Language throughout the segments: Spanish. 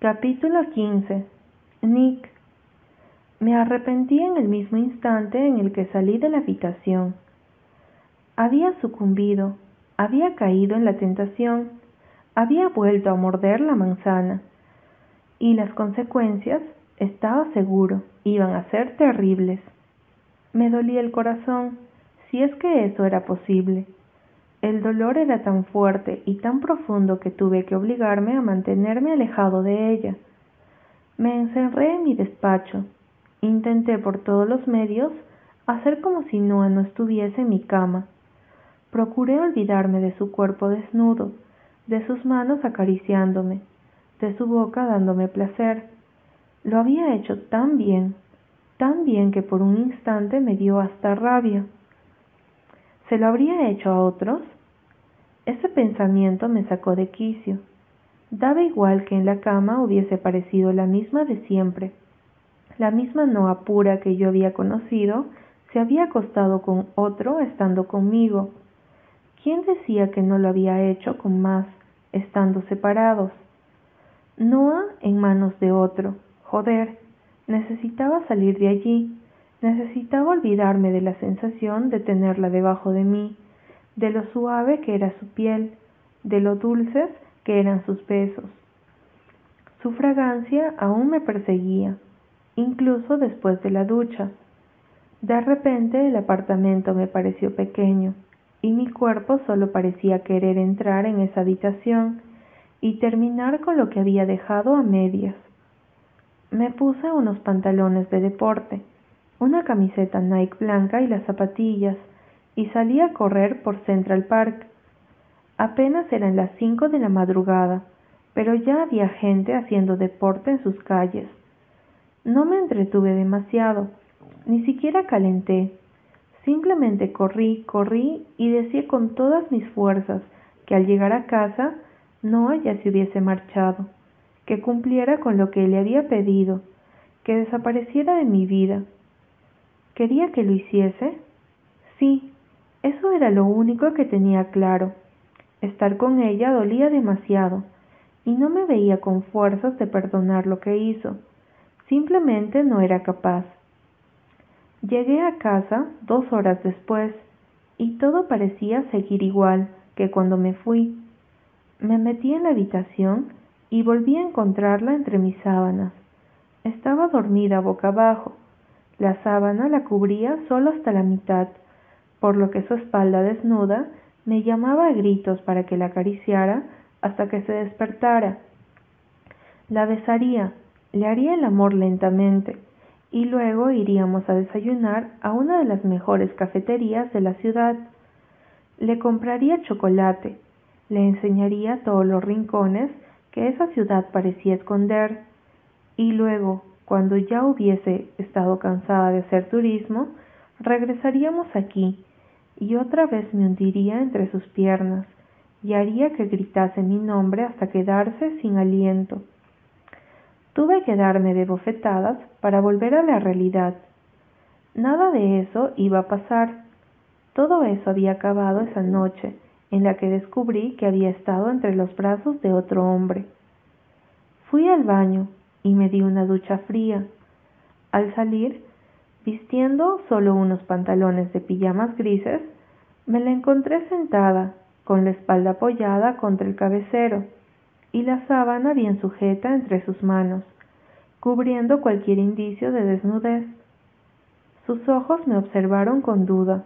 Capítulo 15 Nick Me arrepentí en el mismo instante en el que salí de la habitación. Había sucumbido, había caído en la tentación, había vuelto a morder la manzana, y las consecuencias, estaba seguro, iban a ser terribles. Me dolía el corazón, si es que eso era posible. El dolor era tan fuerte y tan profundo que tuve que obligarme a mantenerme alejado de ella. Me encerré en mi despacho. Intenté por todos los medios hacer como si Noah no estuviese en mi cama. Procuré olvidarme de su cuerpo desnudo, de sus manos acariciándome, de su boca dándome placer. Lo había hecho tan bien, tan bien que por un instante me dio hasta rabia. ¿Se lo habría hecho a otros? Ese pensamiento me sacó de quicio. Daba igual que en la cama hubiese parecido la misma de siempre. La misma Noa pura que yo había conocido se había acostado con otro estando conmigo. ¿Quién decía que no lo había hecho con más, estando separados? Noah en manos de otro. Joder, necesitaba salir de allí. Necesitaba olvidarme de la sensación de tenerla debajo de mí, de lo suave que era su piel, de lo dulces que eran sus besos. Su fragancia aún me perseguía, incluso después de la ducha. De repente el apartamento me pareció pequeño y mi cuerpo solo parecía querer entrar en esa habitación y terminar con lo que había dejado a medias. Me puse unos pantalones de deporte una camiseta Nike blanca y las zapatillas, y salí a correr por Central Park. Apenas eran las cinco de la madrugada, pero ya había gente haciendo deporte en sus calles. No me entretuve demasiado, ni siquiera calenté. Simplemente corrí, corrí y decía con todas mis fuerzas que al llegar a casa no ya se hubiese marchado, que cumpliera con lo que le había pedido, que desapareciera de mi vida. ¿Quería que lo hiciese? Sí, eso era lo único que tenía claro. Estar con ella dolía demasiado, y no me veía con fuerzas de perdonar lo que hizo. Simplemente no era capaz. Llegué a casa dos horas después, y todo parecía seguir igual que cuando me fui. Me metí en la habitación y volví a encontrarla entre mis sábanas. Estaba dormida boca abajo, la sábana la cubría solo hasta la mitad, por lo que su espalda desnuda me llamaba a gritos para que la acariciara hasta que se despertara. La besaría, le haría el amor lentamente, y luego iríamos a desayunar a una de las mejores cafeterías de la ciudad. Le compraría chocolate, le enseñaría todos los rincones que esa ciudad parecía esconder, y luego, cuando ya hubiese estado cansada de hacer turismo, regresaríamos aquí y otra vez me hundiría entre sus piernas y haría que gritase mi nombre hasta quedarse sin aliento. Tuve que darme de bofetadas para volver a la realidad. Nada de eso iba a pasar. Todo eso había acabado esa noche en la que descubrí que había estado entre los brazos de otro hombre. Fui al baño y me di una ducha fría. Al salir, vistiendo solo unos pantalones de pijamas grises, me la encontré sentada, con la espalda apoyada contra el cabecero y la sábana bien sujeta entre sus manos, cubriendo cualquier indicio de desnudez. Sus ojos me observaron con duda,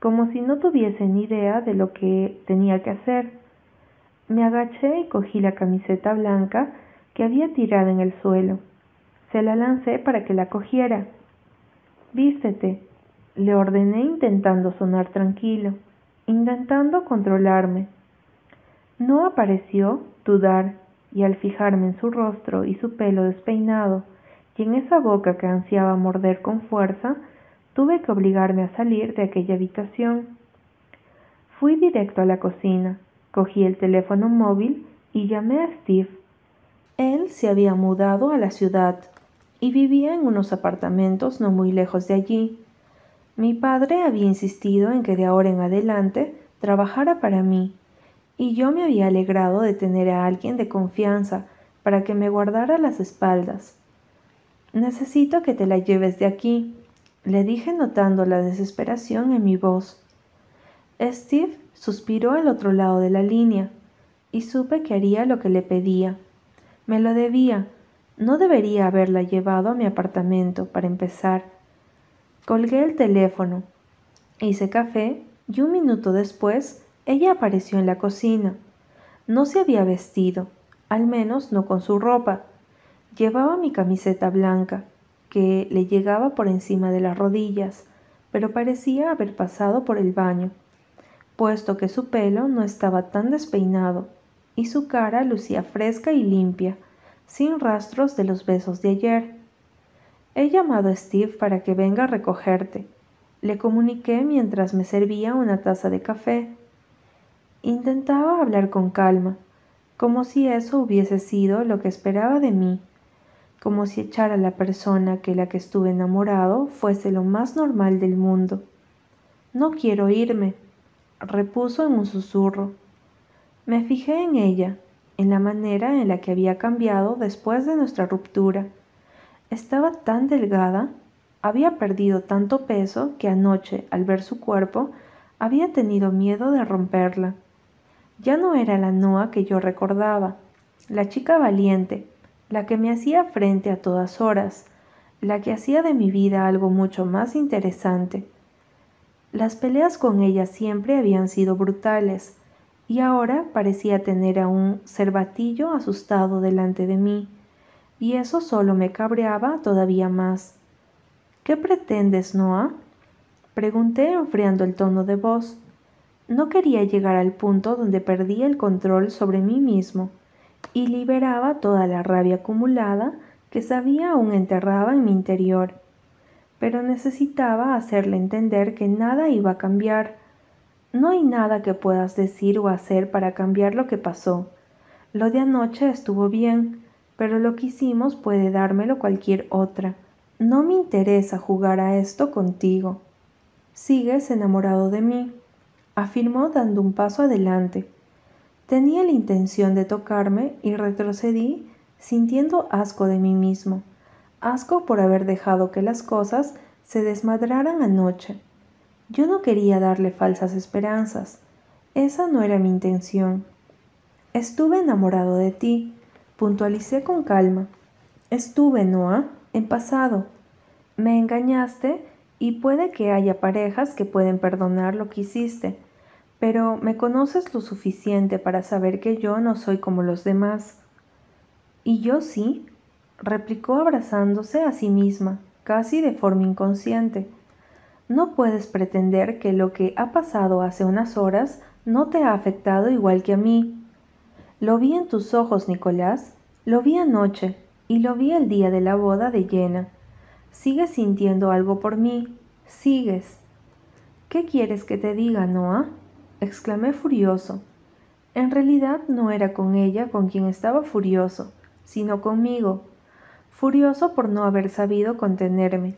como si no tuviesen idea de lo que tenía que hacer. Me agaché y cogí la camiseta blanca que había tirado en el suelo. Se la lancé para que la cogiera. Vístete, le ordené intentando sonar tranquilo, intentando controlarme. No apareció dudar, y al fijarme en su rostro y su pelo despeinado, y en esa boca que ansiaba morder con fuerza, tuve que obligarme a salir de aquella habitación. Fui directo a la cocina, cogí el teléfono móvil y llamé a Steve. Él se había mudado a la ciudad y vivía en unos apartamentos no muy lejos de allí. Mi padre había insistido en que de ahora en adelante trabajara para mí, y yo me había alegrado de tener a alguien de confianza para que me guardara las espaldas. Necesito que te la lleves de aquí, le dije notando la desesperación en mi voz. Steve suspiró al otro lado de la línea, y supe que haría lo que le pedía. Me lo debía. No debería haberla llevado a mi apartamento, para empezar. Colgué el teléfono, hice café y un minuto después ella apareció en la cocina. No se había vestido, al menos no con su ropa. Llevaba mi camiseta blanca, que le llegaba por encima de las rodillas, pero parecía haber pasado por el baño, puesto que su pelo no estaba tan despeinado y su cara lucía fresca y limpia, sin rastros de los besos de ayer. He llamado a Steve para que venga a recogerte, le comuniqué mientras me servía una taza de café. Intentaba hablar con calma, como si eso hubiese sido lo que esperaba de mí, como si echar a la persona que la que estuve enamorado fuese lo más normal del mundo. No quiero irme, repuso en un susurro. Me fijé en ella, en la manera en la que había cambiado después de nuestra ruptura. Estaba tan delgada, había perdido tanto peso que anoche, al ver su cuerpo, había tenido miedo de romperla. Ya no era la Noa que yo recordaba, la chica valiente, la que me hacía frente a todas horas, la que hacía de mi vida algo mucho más interesante. Las peleas con ella siempre habían sido brutales, y ahora parecía tener a un cervatillo asustado delante de mí, y eso solo me cabreaba todavía más. ¿Qué pretendes, Noah? Pregunté enfriando el tono de voz. No quería llegar al punto donde perdía el control sobre mí mismo y liberaba toda la rabia acumulada que sabía aún enterraba en mi interior. Pero necesitaba hacerle entender que nada iba a cambiar, no hay nada que puedas decir o hacer para cambiar lo que pasó. Lo de anoche estuvo bien, pero lo que hicimos puede dármelo cualquier otra. No me interesa jugar a esto contigo. Sigues enamorado de mí, afirmó dando un paso adelante. Tenía la intención de tocarme y retrocedí sintiendo asco de mí mismo, asco por haber dejado que las cosas se desmadraran anoche. Yo no quería darle falsas esperanzas. Esa no era mi intención. Estuve enamorado de ti, puntualicé con calma. Estuve, Noah, en pasado. Me engañaste y puede que haya parejas que pueden perdonar lo que hiciste, pero me conoces lo suficiente para saber que yo no soy como los demás. Y yo sí, replicó abrazándose a sí misma, casi de forma inconsciente. No puedes pretender que lo que ha pasado hace unas horas no te ha afectado igual que a mí. Lo vi en tus ojos, Nicolás, lo vi anoche y lo vi el día de la boda de Jenna. Sigues sintiendo algo por mí, sigues. ¿Qué quieres que te diga, Noah? exclamé furioso. En realidad no era con ella con quien estaba furioso, sino conmigo, furioso por no haber sabido contenerme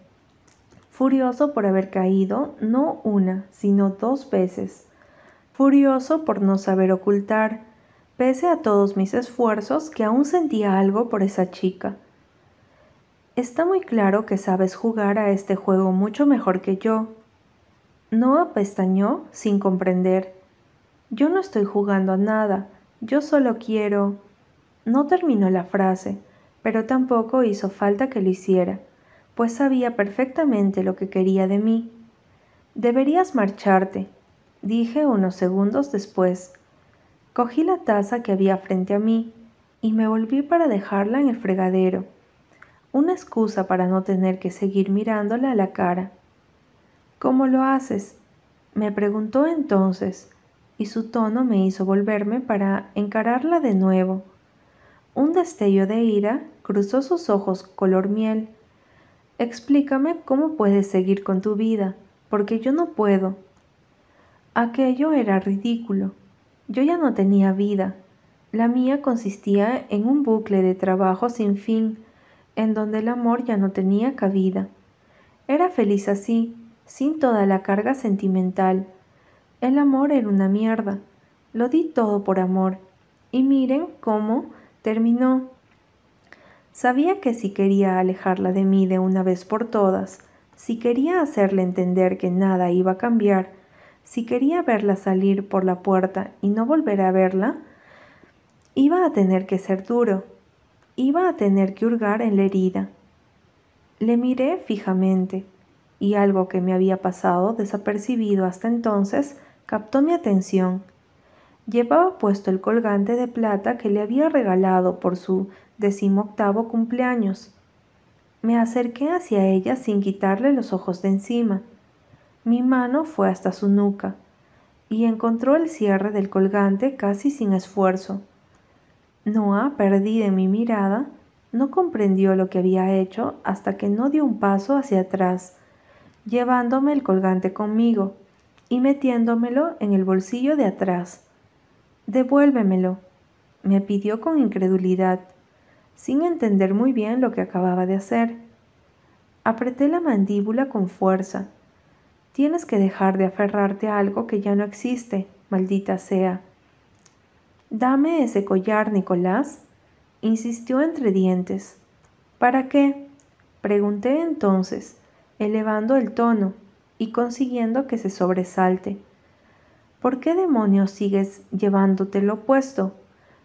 furioso por haber caído no una, sino dos veces, furioso por no saber ocultar, pese a todos mis esfuerzos, que aún sentía algo por esa chica. Está muy claro que sabes jugar a este juego mucho mejor que yo. No pestañó sin comprender. Yo no estoy jugando a nada, yo solo quiero... No terminó la frase, pero tampoco hizo falta que lo hiciera pues sabía perfectamente lo que quería de mí. Deberías marcharte, dije unos segundos después. Cogí la taza que había frente a mí y me volví para dejarla en el fregadero, una excusa para no tener que seguir mirándola a la cara. ¿Cómo lo haces? me preguntó entonces, y su tono me hizo volverme para encararla de nuevo. Un destello de ira cruzó sus ojos color miel Explícame cómo puedes seguir con tu vida, porque yo no puedo. Aquello era ridículo. Yo ya no tenía vida. La mía consistía en un bucle de trabajo sin fin, en donde el amor ya no tenía cabida. Era feliz así, sin toda la carga sentimental. El amor era una mierda. Lo di todo por amor. Y miren cómo terminó. Sabía que si quería alejarla de mí de una vez por todas, si quería hacerle entender que nada iba a cambiar, si quería verla salir por la puerta y no volver a verla, iba a tener que ser duro, iba a tener que hurgar en la herida. Le miré fijamente, y algo que me había pasado desapercibido hasta entonces captó mi atención. Llevaba puesto el colgante de plata que le había regalado por su decimoctavo cumpleaños. Me acerqué hacia ella sin quitarle los ojos de encima. Mi mano fue hasta su nuca y encontró el cierre del colgante casi sin esfuerzo. Noah, perdida en mi mirada, no comprendió lo que había hecho hasta que no dio un paso hacia atrás, llevándome el colgante conmigo y metiéndomelo en el bolsillo de atrás. Devuélvemelo, me pidió con incredulidad, sin entender muy bien lo que acababa de hacer. Apreté la mandíbula con fuerza. Tienes que dejar de aferrarte a algo que ya no existe, maldita sea. Dame ese collar, Nicolás, insistió entre dientes. ¿Para qué? pregunté entonces, elevando el tono y consiguiendo que se sobresalte. ¿Por qué demonios sigues llevándote lo puesto?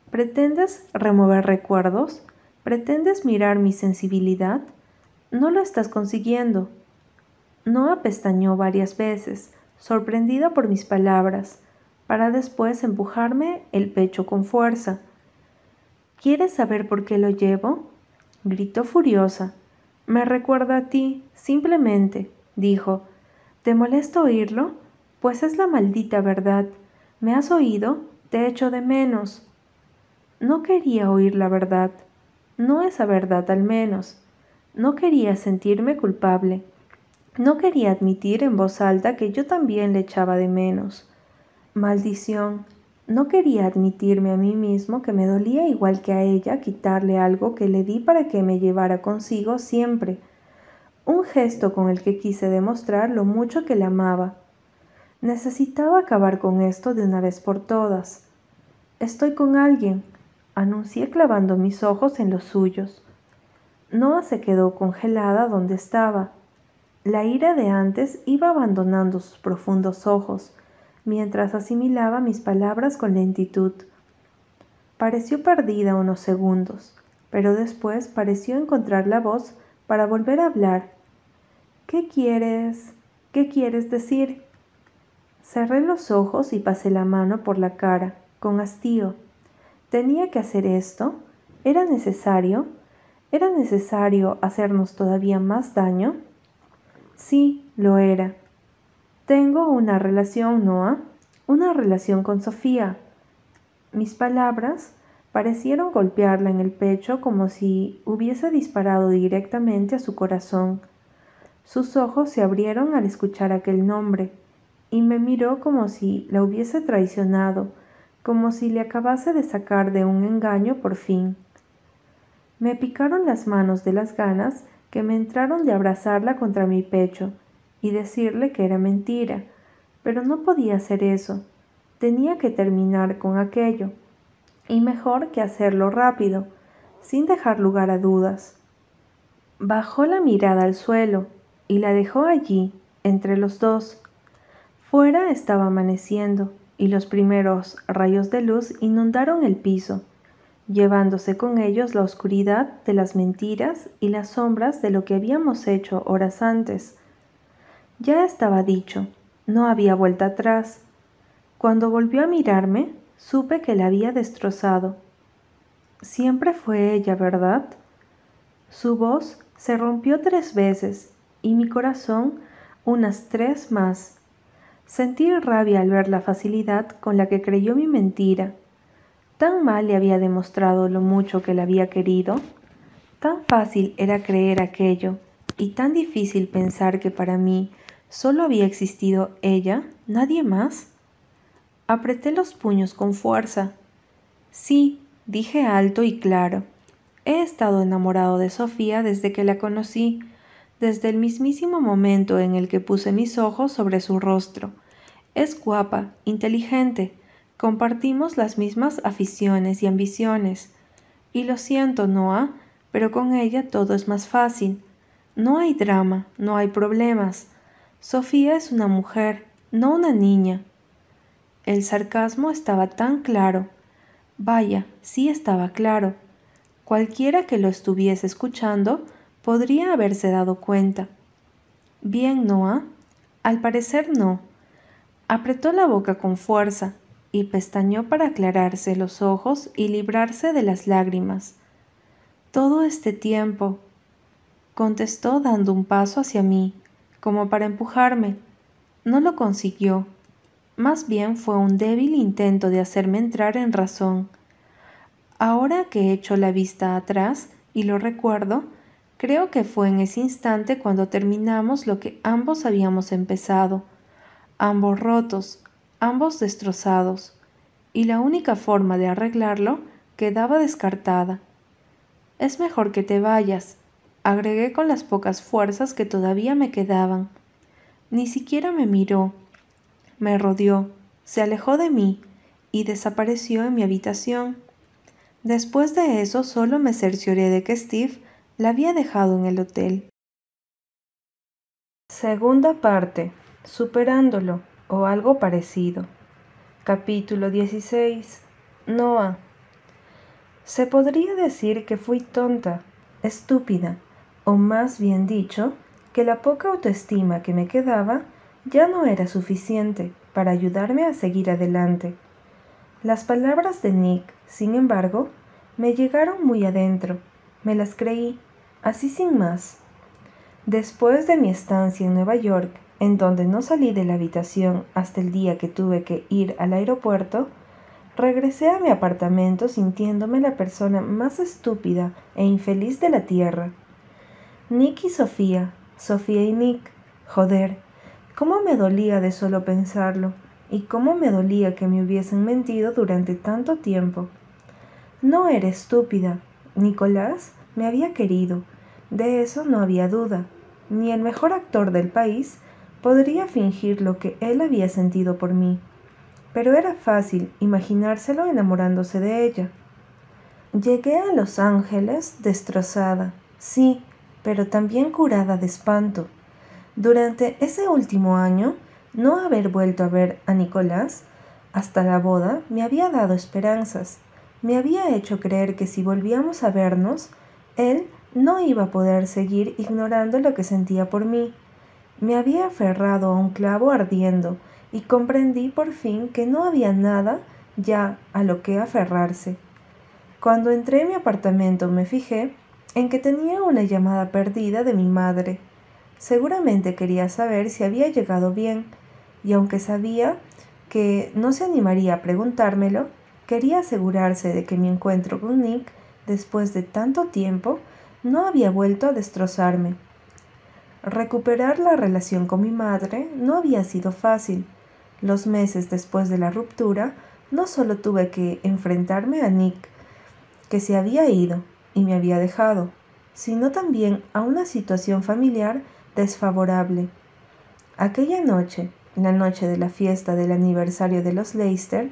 ¿Pretendes remover recuerdos? ¿Pretendes mirar mi sensibilidad? No lo estás consiguiendo. No apestañó varias veces, sorprendida por mis palabras, para después empujarme el pecho con fuerza. ¿Quieres saber por qué lo llevo? gritó furiosa. Me recuerda a ti, simplemente, dijo. ¿Te molesta oírlo? Pues es la maldita verdad. ¿Me has oído? Te echo de menos. No quería oír la verdad. No esa verdad al menos. No quería sentirme culpable. No quería admitir en voz alta que yo también le echaba de menos. Maldición. No quería admitirme a mí mismo que me dolía igual que a ella quitarle algo que le di para que me llevara consigo siempre. Un gesto con el que quise demostrar lo mucho que le amaba. Necesitaba acabar con esto de una vez por todas. Estoy con alguien, anuncié clavando mis ojos en los suyos. Noah se quedó congelada donde estaba. La ira de antes iba abandonando sus profundos ojos mientras asimilaba mis palabras con lentitud. Pareció perdida unos segundos, pero después pareció encontrar la voz para volver a hablar. ¿Qué quieres? ¿Qué quieres decir? Cerré los ojos y pasé la mano por la cara, con hastío. ¿Tenía que hacer esto? ¿Era necesario? ¿Era necesario hacernos todavía más daño? Sí, lo era. Tengo una relación, Noah, una relación con Sofía. Mis palabras parecieron golpearla en el pecho como si hubiese disparado directamente a su corazón. Sus ojos se abrieron al escuchar aquel nombre, y me miró como si la hubiese traicionado, como si le acabase de sacar de un engaño por fin. Me picaron las manos de las ganas que me entraron de abrazarla contra mi pecho, y decirle que era mentira, pero no podía hacer eso. Tenía que terminar con aquello, y mejor que hacerlo rápido, sin dejar lugar a dudas. Bajó la mirada al suelo y la dejó allí, entre los dos. Fuera estaba amaneciendo, y los primeros rayos de luz inundaron el piso, llevándose con ellos la oscuridad de las mentiras y las sombras de lo que habíamos hecho horas antes. Ya estaba dicho, no había vuelta atrás. Cuando volvió a mirarme, supe que la había destrozado. Siempre fue ella, ¿verdad? Su voz se rompió tres veces y mi corazón unas tres más. Sentí rabia al ver la facilidad con la que creyó mi mentira. Tan mal le había demostrado lo mucho que la había querido. Tan fácil era creer aquello y tan difícil pensar que para mí ¿Solo había existido ella? ¿Nadie más? Apreté los puños con fuerza. Sí, dije alto y claro. He estado enamorado de Sofía desde que la conocí, desde el mismísimo momento en el que puse mis ojos sobre su rostro. Es guapa, inteligente, compartimos las mismas aficiones y ambiciones. Y lo siento, Noah, pero con ella todo es más fácil. No hay drama, no hay problemas. Sofía es una mujer, no una niña. El sarcasmo estaba tan claro. Vaya, sí estaba claro. Cualquiera que lo estuviese escuchando podría haberse dado cuenta. Bien, Noah. Al parecer no. Apretó la boca con fuerza y pestañó para aclararse los ojos y librarse de las lágrimas. Todo este tiempo, contestó dando un paso hacia mí, como para empujarme. No lo consiguió. Más bien fue un débil intento de hacerme entrar en razón. Ahora que he hecho la vista atrás y lo recuerdo, creo que fue en ese instante cuando terminamos lo que ambos habíamos empezado, ambos rotos, ambos destrozados, y la única forma de arreglarlo quedaba descartada. Es mejor que te vayas, agregué con las pocas fuerzas que todavía me quedaban. Ni siquiera me miró, me rodeó, se alejó de mí y desapareció en mi habitación. Después de eso solo me cercioré de que Steve la había dejado en el hotel. Segunda parte. Superándolo o algo parecido. Capítulo 16. Noah. Se podría decir que fui tonta, estúpida, o más bien dicho, que la poca autoestima que me quedaba ya no era suficiente para ayudarme a seguir adelante. Las palabras de Nick, sin embargo, me llegaron muy adentro, me las creí, así sin más. Después de mi estancia en Nueva York, en donde no salí de la habitación hasta el día que tuve que ir al aeropuerto, regresé a mi apartamento sintiéndome la persona más estúpida e infeliz de la tierra. Nick y Sofía, Sofía y Nick, joder, cómo me dolía de solo pensarlo, y cómo me dolía que me hubiesen mentido durante tanto tiempo. No era estúpida. Nicolás me había querido, de eso no había duda. Ni el mejor actor del país podría fingir lo que él había sentido por mí. Pero era fácil imaginárselo enamorándose de ella. Llegué a Los Ángeles destrozada, sí, pero también curada de espanto. Durante ese último año, no haber vuelto a ver a Nicolás hasta la boda me había dado esperanzas. Me había hecho creer que si volvíamos a vernos, él no iba a poder seguir ignorando lo que sentía por mí. Me había aferrado a un clavo ardiendo y comprendí por fin que no había nada ya a lo que aferrarse. Cuando entré en mi apartamento me fijé en que tenía una llamada perdida de mi madre. Seguramente quería saber si había llegado bien, y aunque sabía que no se animaría a preguntármelo, quería asegurarse de que mi encuentro con Nick, después de tanto tiempo, no había vuelto a destrozarme. Recuperar la relación con mi madre no había sido fácil. Los meses después de la ruptura, no solo tuve que enfrentarme a Nick, que se había ido y me había dejado, sino también a una situación familiar desfavorable. Aquella noche, la noche de la fiesta del aniversario de los Leicester,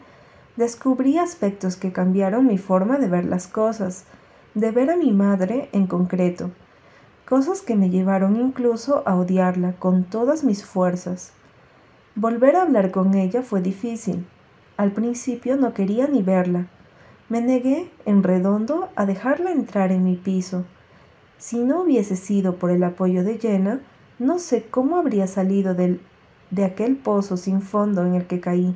descubrí aspectos que cambiaron mi forma de ver las cosas, de ver a mi madre en concreto, cosas que me llevaron incluso a odiarla con todas mis fuerzas. Volver a hablar con ella fue difícil. Al principio no quería ni verla. Me negué en redondo a dejarla entrar en mi piso. Si no hubiese sido por el apoyo de Jenna, no sé cómo habría salido de aquel pozo sin fondo en el que caí.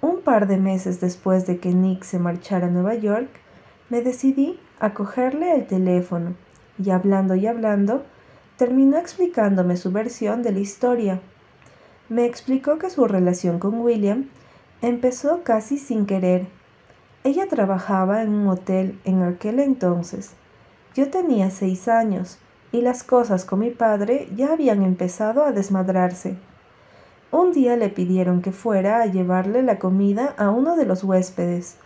Un par de meses después de que Nick se marchara a Nueva York, me decidí a cogerle el teléfono y hablando y hablando, terminó explicándome su versión de la historia. Me explicó que su relación con William empezó casi sin querer. Ella trabajaba en un hotel en aquel entonces. Yo tenía seis años y las cosas con mi padre ya habían empezado a desmadrarse. Un día le pidieron que fuera a llevarle la comida a uno de los huéspedes,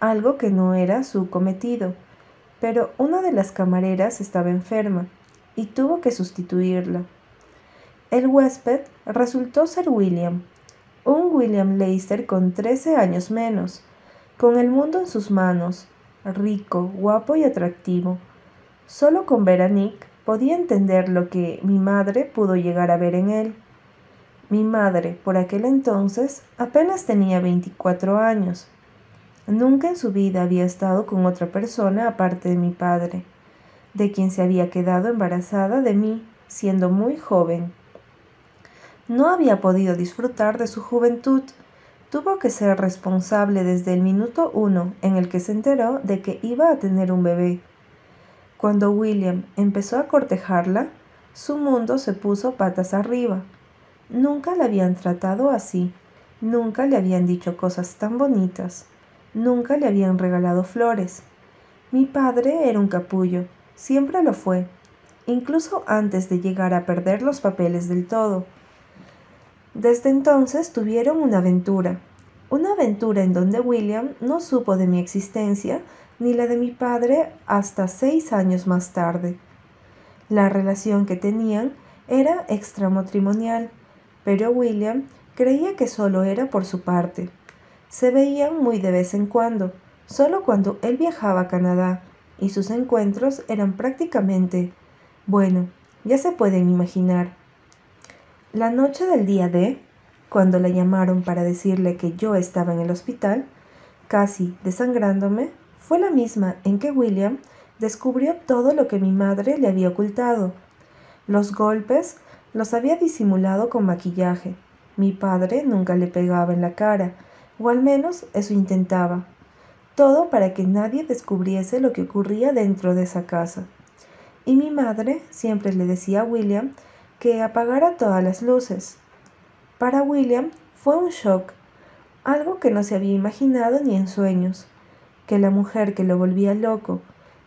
algo que no era su cometido, pero una de las camareras estaba enferma y tuvo que sustituirla. El huésped resultó ser William, un William Leicester con trece años menos, con el mundo en sus manos, rico, guapo y atractivo Solo con ver a Nick podía entender lo que mi madre pudo llegar a ver en él. Mi madre, por aquel entonces, apenas tenía 24 años. Nunca en su vida había estado con otra persona aparte de mi padre, de quien se había quedado embarazada de mí siendo muy joven. No había podido disfrutar de su juventud. Tuvo que ser responsable desde el minuto uno en el que se enteró de que iba a tener un bebé. Cuando William empezó a cortejarla, su mundo se puso patas arriba. Nunca la habían tratado así, nunca le habían dicho cosas tan bonitas, nunca le habían regalado flores. Mi padre era un capullo, siempre lo fue, incluso antes de llegar a perder los papeles del todo. Desde entonces tuvieron una aventura, una aventura en donde William no supo de mi existencia ni la de mi padre hasta seis años más tarde. La relación que tenían era extramatrimonial, pero William creía que solo era por su parte. Se veían muy de vez en cuando, solo cuando él viajaba a Canadá, y sus encuentros eran prácticamente, bueno, ya se pueden imaginar. La noche del día de, cuando la llamaron para decirle que yo estaba en el hospital, casi desangrándome, fue la misma en que William descubrió todo lo que mi madre le había ocultado. Los golpes los había disimulado con maquillaje. Mi padre nunca le pegaba en la cara, o al menos eso intentaba. Todo para que nadie descubriese lo que ocurría dentro de esa casa. Y mi madre siempre le decía a William que apagara todas las luces. Para William fue un shock, algo que no se había imaginado ni en sueños que la mujer que lo volvía loco,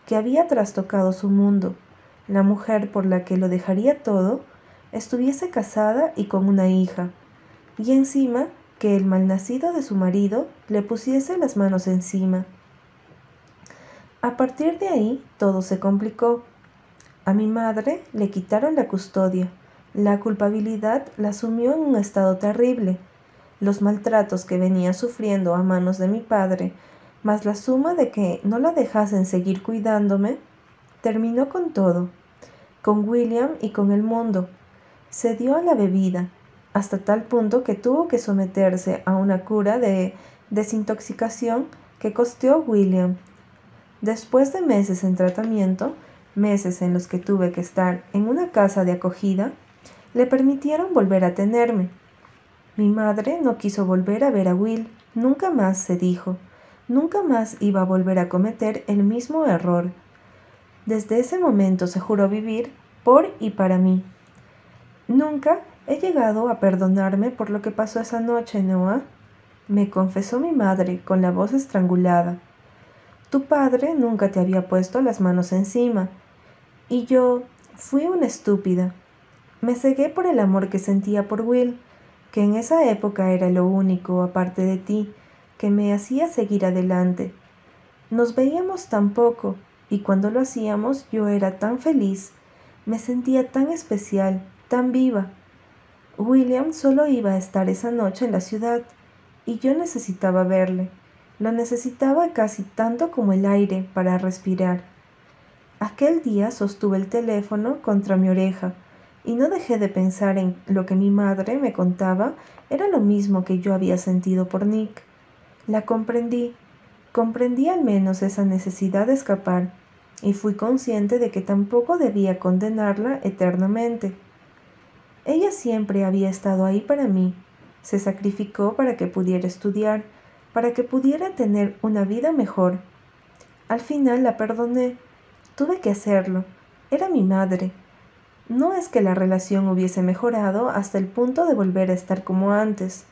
que había trastocado su mundo, la mujer por la que lo dejaría todo, estuviese casada y con una hija, y encima que el malnacido de su marido le pusiese las manos encima. A partir de ahí todo se complicó. A mi madre le quitaron la custodia. La culpabilidad la asumió en un estado terrible. Los maltratos que venía sufriendo a manos de mi padre mas la suma de que no la dejasen seguir cuidándome terminó con todo, con William y con el mundo. Se dio a la bebida, hasta tal punto que tuvo que someterse a una cura de desintoxicación que costeó William. Después de meses en tratamiento, meses en los que tuve que estar en una casa de acogida, le permitieron volver a tenerme. Mi madre no quiso volver a ver a Will, nunca más se dijo nunca más iba a volver a cometer el mismo error. Desde ese momento se juró vivir por y para mí. Nunca he llegado a perdonarme por lo que pasó esa noche, Noah, me confesó mi madre con la voz estrangulada. Tu padre nunca te había puesto las manos encima, y yo fui una estúpida. Me cegué por el amor que sentía por Will, que en esa época era lo único aparte de ti, que me hacía seguir adelante. Nos veíamos tan poco y cuando lo hacíamos yo era tan feliz, me sentía tan especial, tan viva. William solo iba a estar esa noche en la ciudad y yo necesitaba verle. Lo necesitaba casi tanto como el aire para respirar. Aquel día sostuve el teléfono contra mi oreja y no dejé de pensar en lo que mi madre me contaba era lo mismo que yo había sentido por Nick. La comprendí, comprendí al menos esa necesidad de escapar, y fui consciente de que tampoco debía condenarla eternamente. Ella siempre había estado ahí para mí, se sacrificó para que pudiera estudiar, para que pudiera tener una vida mejor. Al final la perdoné, tuve que hacerlo, era mi madre. No es que la relación hubiese mejorado hasta el punto de volver a estar como antes,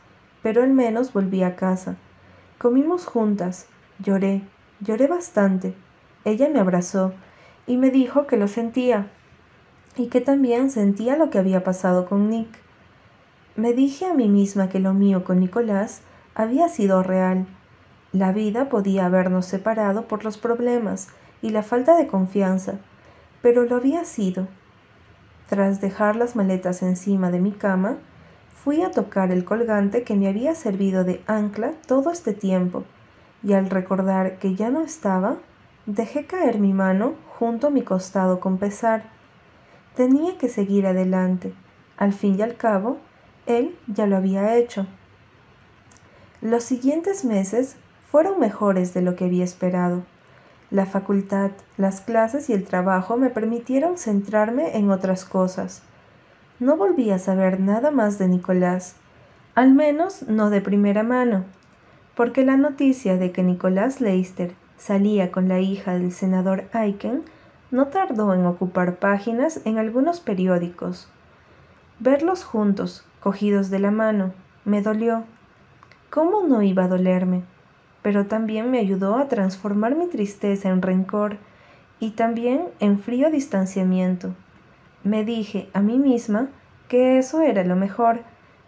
pero al menos volví a casa. Comimos juntas, lloré, lloré bastante. Ella me abrazó y me dijo que lo sentía y que también sentía lo que había pasado con Nick. Me dije a mí misma que lo mío con Nicolás había sido real. La vida podía habernos separado por los problemas y la falta de confianza, pero lo había sido. Tras dejar las maletas encima de mi cama, Fui a tocar el colgante que me había servido de ancla todo este tiempo, y al recordar que ya no estaba, Dejé caer mi mano junto a mi costado con pesar. Tenía que seguir adelante. Al fin y al cabo, él ya lo había hecho. Los siguientes meses fueron mejores de lo que había esperado. La facultad, las clases y el trabajo me permitieron centrarme en otras cosas. No volví a saber nada más de Nicolás, al menos no de primera mano, porque la noticia de que Nicolás Leister salía con la hija del senador Aiken no tardó en ocupar páginas en algunos periódicos. Verlos juntos, cogidos de la mano, me dolió. ¿Cómo no iba a dolerme? Pero también me ayudó a transformar mi tristeza en rencor y también en frío distanciamiento. Me dije a mí misma que eso era lo mejor,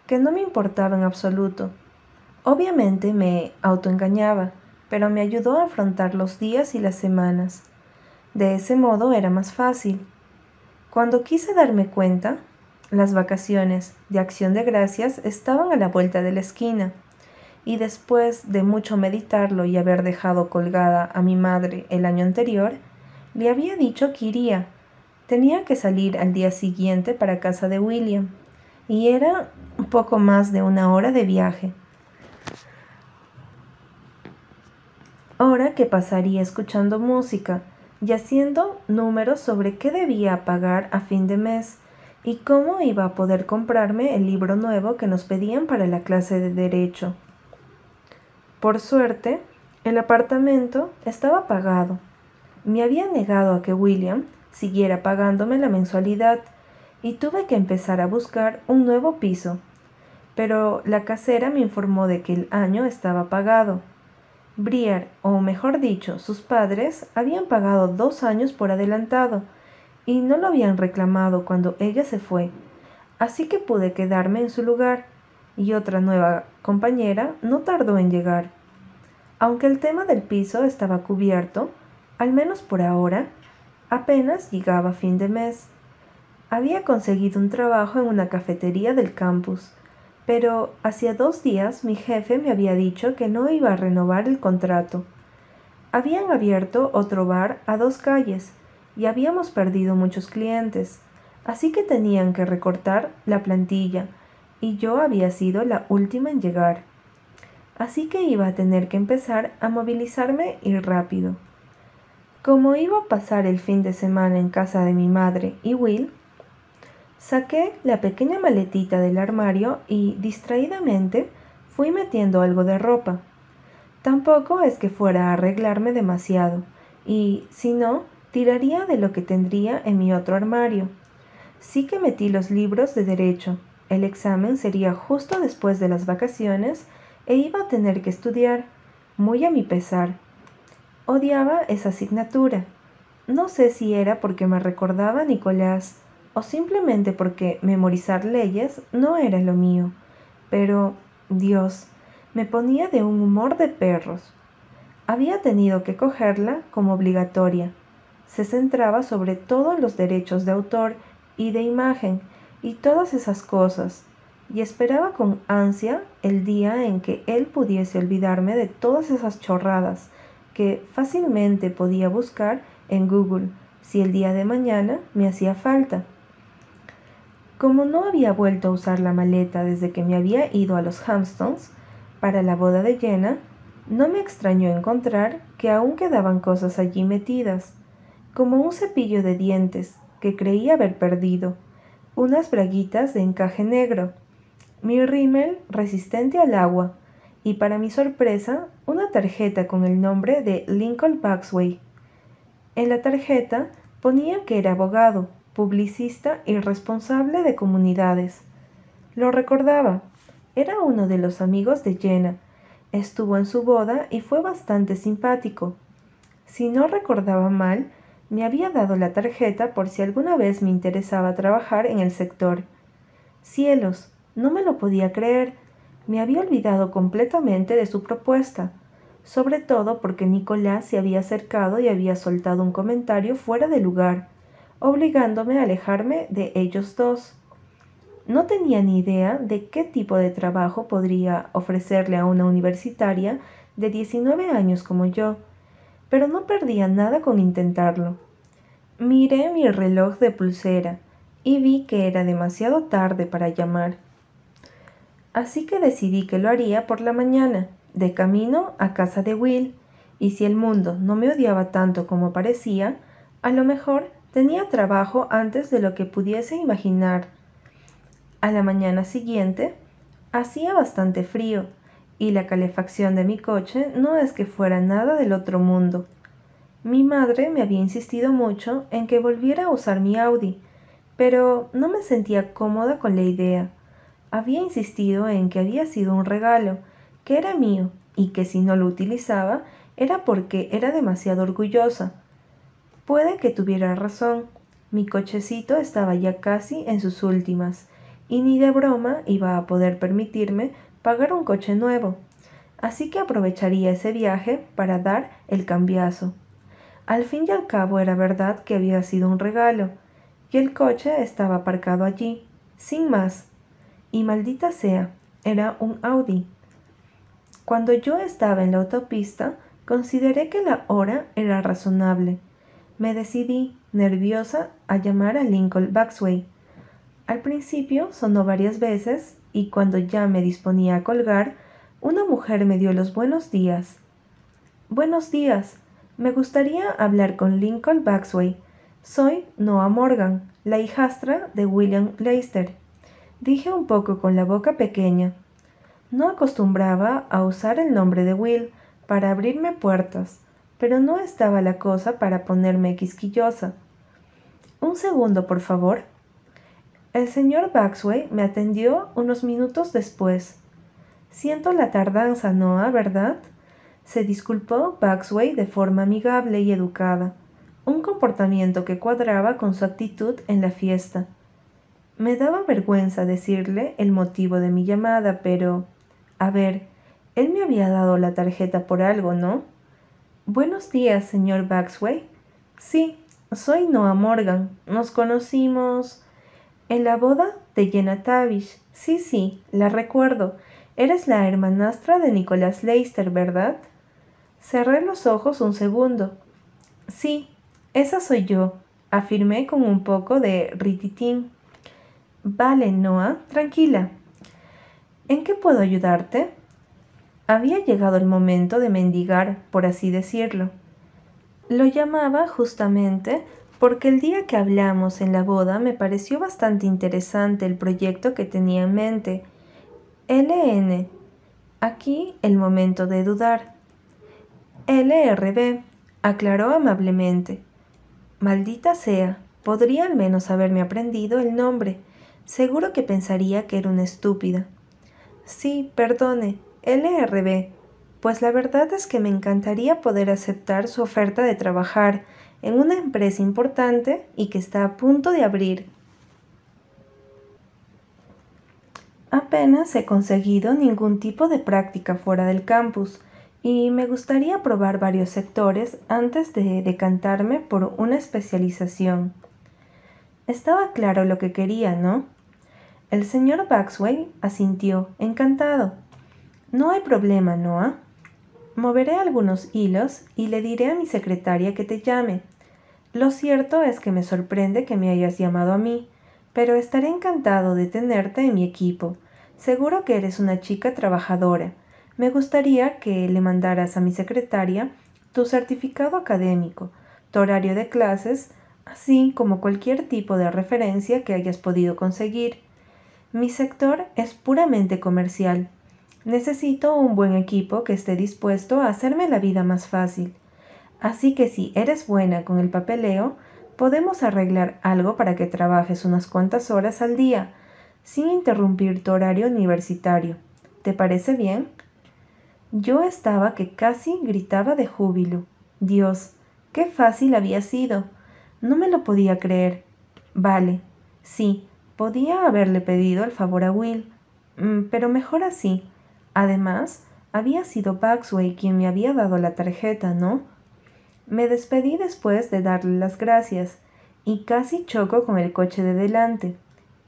que no me importaba en absoluto. Obviamente me autoengañaba, pero me ayudó a afrontar los días y las semanas. De ese modo era más fácil. Cuando quise darme cuenta, las vacaciones de acción de gracias estaban a la vuelta de la esquina, y después de mucho meditarlo y haber dejado colgada a mi madre el año anterior, le había dicho que iría. Tenía que salir al día siguiente para casa de William, y era poco más de una hora de viaje. Hora que pasaría escuchando música y haciendo números sobre qué debía pagar a fin de mes y cómo iba a poder comprarme el libro nuevo que nos pedían para la clase de derecho. Por suerte, el apartamento estaba pagado. Me había negado a que William siguiera pagándome la mensualidad y tuve que empezar a buscar un nuevo piso. Pero la casera me informó de que el año estaba pagado. Briar, o mejor dicho, sus padres, habían pagado dos años por adelantado, y no lo habían reclamado cuando ella se fue, así que pude quedarme en su lugar, y otra nueva compañera no tardó en llegar. Aunque el tema del piso estaba cubierto, al menos por ahora, apenas llegaba fin de mes. Había conseguido un trabajo en una cafetería del campus, pero hacía dos días mi jefe me había dicho que no iba a renovar el contrato. Habían abierto otro bar a dos calles, y habíamos perdido muchos clientes, así que tenían que recortar la plantilla y yo había sido la última en llegar. Así que iba a tener que empezar a movilizarme y rápido. Como iba a pasar el fin de semana en casa de mi madre y Will, saqué la pequeña maletita del armario y distraídamente fui metiendo algo de ropa. Tampoco es que fuera a arreglarme demasiado, y si no, tiraría de lo que tendría en mi otro armario. Sí que metí los libros de derecho. El examen sería justo después de las vacaciones e iba a tener que estudiar, muy a mi pesar. Odiaba esa asignatura. No sé si era porque me recordaba a Nicolás o simplemente porque memorizar leyes no era lo mío. Pero, Dios, me ponía de un humor de perros. Había tenido que cogerla como obligatoria se centraba sobre todo en los derechos de autor y de imagen y todas esas cosas, y esperaba con ansia el día en que él pudiese olvidarme de todas esas chorradas que fácilmente podía buscar en Google si el día de mañana me hacía falta. Como no había vuelto a usar la maleta desde que me había ido a los Hamptons para la boda de Jenna, no me extrañó encontrar que aún quedaban cosas allí metidas como un cepillo de dientes que creí haber perdido, unas braguitas de encaje negro, mi rímel resistente al agua y para mi sorpresa una tarjeta con el nombre de Lincoln Baxway. En la tarjeta ponía que era abogado, publicista y responsable de comunidades. Lo recordaba. Era uno de los amigos de Jenna. Estuvo en su boda y fue bastante simpático. Si no recordaba mal, me había dado la tarjeta por si alguna vez me interesaba trabajar en el sector. Cielos, no me lo podía creer. Me había olvidado completamente de su propuesta, sobre todo porque Nicolás se había acercado y había soltado un comentario fuera de lugar, obligándome a alejarme de ellos dos. No tenía ni idea de qué tipo de trabajo podría ofrecerle a una universitaria de 19 años como yo, pero no perdía nada con intentarlo. Miré mi reloj de pulsera y vi que era demasiado tarde para llamar. Así que decidí que lo haría por la mañana, de camino a casa de Will, y si el mundo no me odiaba tanto como parecía, a lo mejor tenía trabajo antes de lo que pudiese imaginar. A la mañana siguiente hacía bastante frío, y la calefacción de mi coche no es que fuera nada del otro mundo. Mi madre me había insistido mucho en que volviera a usar mi Audi, pero no me sentía cómoda con la idea. Había insistido en que había sido un regalo, que era mío, y que si no lo utilizaba era porque era demasiado orgullosa. Puede que tuviera razón. Mi cochecito estaba ya casi en sus últimas, y ni de broma iba a poder permitirme pagar un coche nuevo. Así que aprovecharía ese viaje para dar el cambiazo. Al fin y al cabo era verdad que había sido un regalo, y el coche estaba aparcado allí, sin más. Y maldita sea, era un Audi. Cuando yo estaba en la autopista, consideré que la hora era razonable. Me decidí, nerviosa, a llamar a Lincoln Baxway. Al principio sonó varias veces y cuando ya me disponía a colgar, una mujer me dio los buenos días. Buenos días. Me gustaría hablar con Lincoln Baxway. Soy Noah Morgan, la hijastra de William Leicester. Dije un poco con la boca pequeña. No acostumbraba a usar el nombre de Will para abrirme puertas, pero no estaba la cosa para ponerme quisquillosa. Un segundo, por favor. El señor Baxway me atendió unos minutos después. Siento la tardanza, Noah, ¿verdad? Se disculpó Baxway de forma amigable y educada un comportamiento que cuadraba con su actitud en la fiesta. Me daba vergüenza decirle el motivo de mi llamada, pero... A ver, él me había dado la tarjeta por algo, ¿no? Buenos días, señor Baxway. Sí, soy Noah Morgan. Nos conocimos en la boda de Jenna Tavish. Sí, sí, la recuerdo. Eres la hermanastra de Nicholas Leicester, ¿verdad? Cerré los ojos un segundo. Sí, esa soy yo, afirmé con un poco de rititín. Vale, Noah, tranquila. ¿En qué puedo ayudarte? Había llegado el momento de mendigar, por así decirlo. Lo llamaba justamente porque el día que hablamos en la boda me pareció bastante interesante el proyecto que tenía en mente. LN. Aquí el momento de dudar. LRB, aclaró amablemente. Maldita sea, podría al menos haberme aprendido el nombre. Seguro que pensaría que era una estúpida. Sí, perdone, LRB. Pues la verdad es que me encantaría poder aceptar su oferta de trabajar en una empresa importante y que está a punto de abrir. Apenas he conseguido ningún tipo de práctica fuera del campus, y me gustaría probar varios sectores antes de decantarme por una especialización. Estaba claro lo que quería, ¿no? El señor Baxway asintió, encantado. No hay problema, Noah. Moveré algunos hilos y le diré a mi secretaria que te llame. Lo cierto es que me sorprende que me hayas llamado a mí, pero estaré encantado de tenerte en mi equipo. Seguro que eres una chica trabajadora me gustaría que le mandaras a mi secretaria tu certificado académico, tu horario de clases, así como cualquier tipo de referencia que hayas podido conseguir. Mi sector es puramente comercial. Necesito un buen equipo que esté dispuesto a hacerme la vida más fácil. Así que si eres buena con el papeleo, podemos arreglar algo para que trabajes unas cuantas horas al día, sin interrumpir tu horario universitario. ¿Te parece bien? Yo estaba que casi gritaba de júbilo. Dios, qué fácil había sido. No me lo podía creer. Vale, sí, podía haberle pedido el favor a Will, mm, pero mejor así. Además, había sido Baxway quien me había dado la tarjeta, ¿no? Me despedí después de darle las gracias y casi choco con el coche de delante,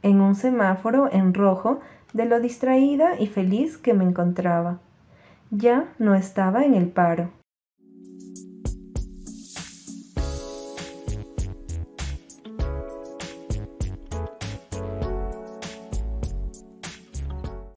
en un semáforo en rojo de lo distraída y feliz que me encontraba ya no estaba en el paro.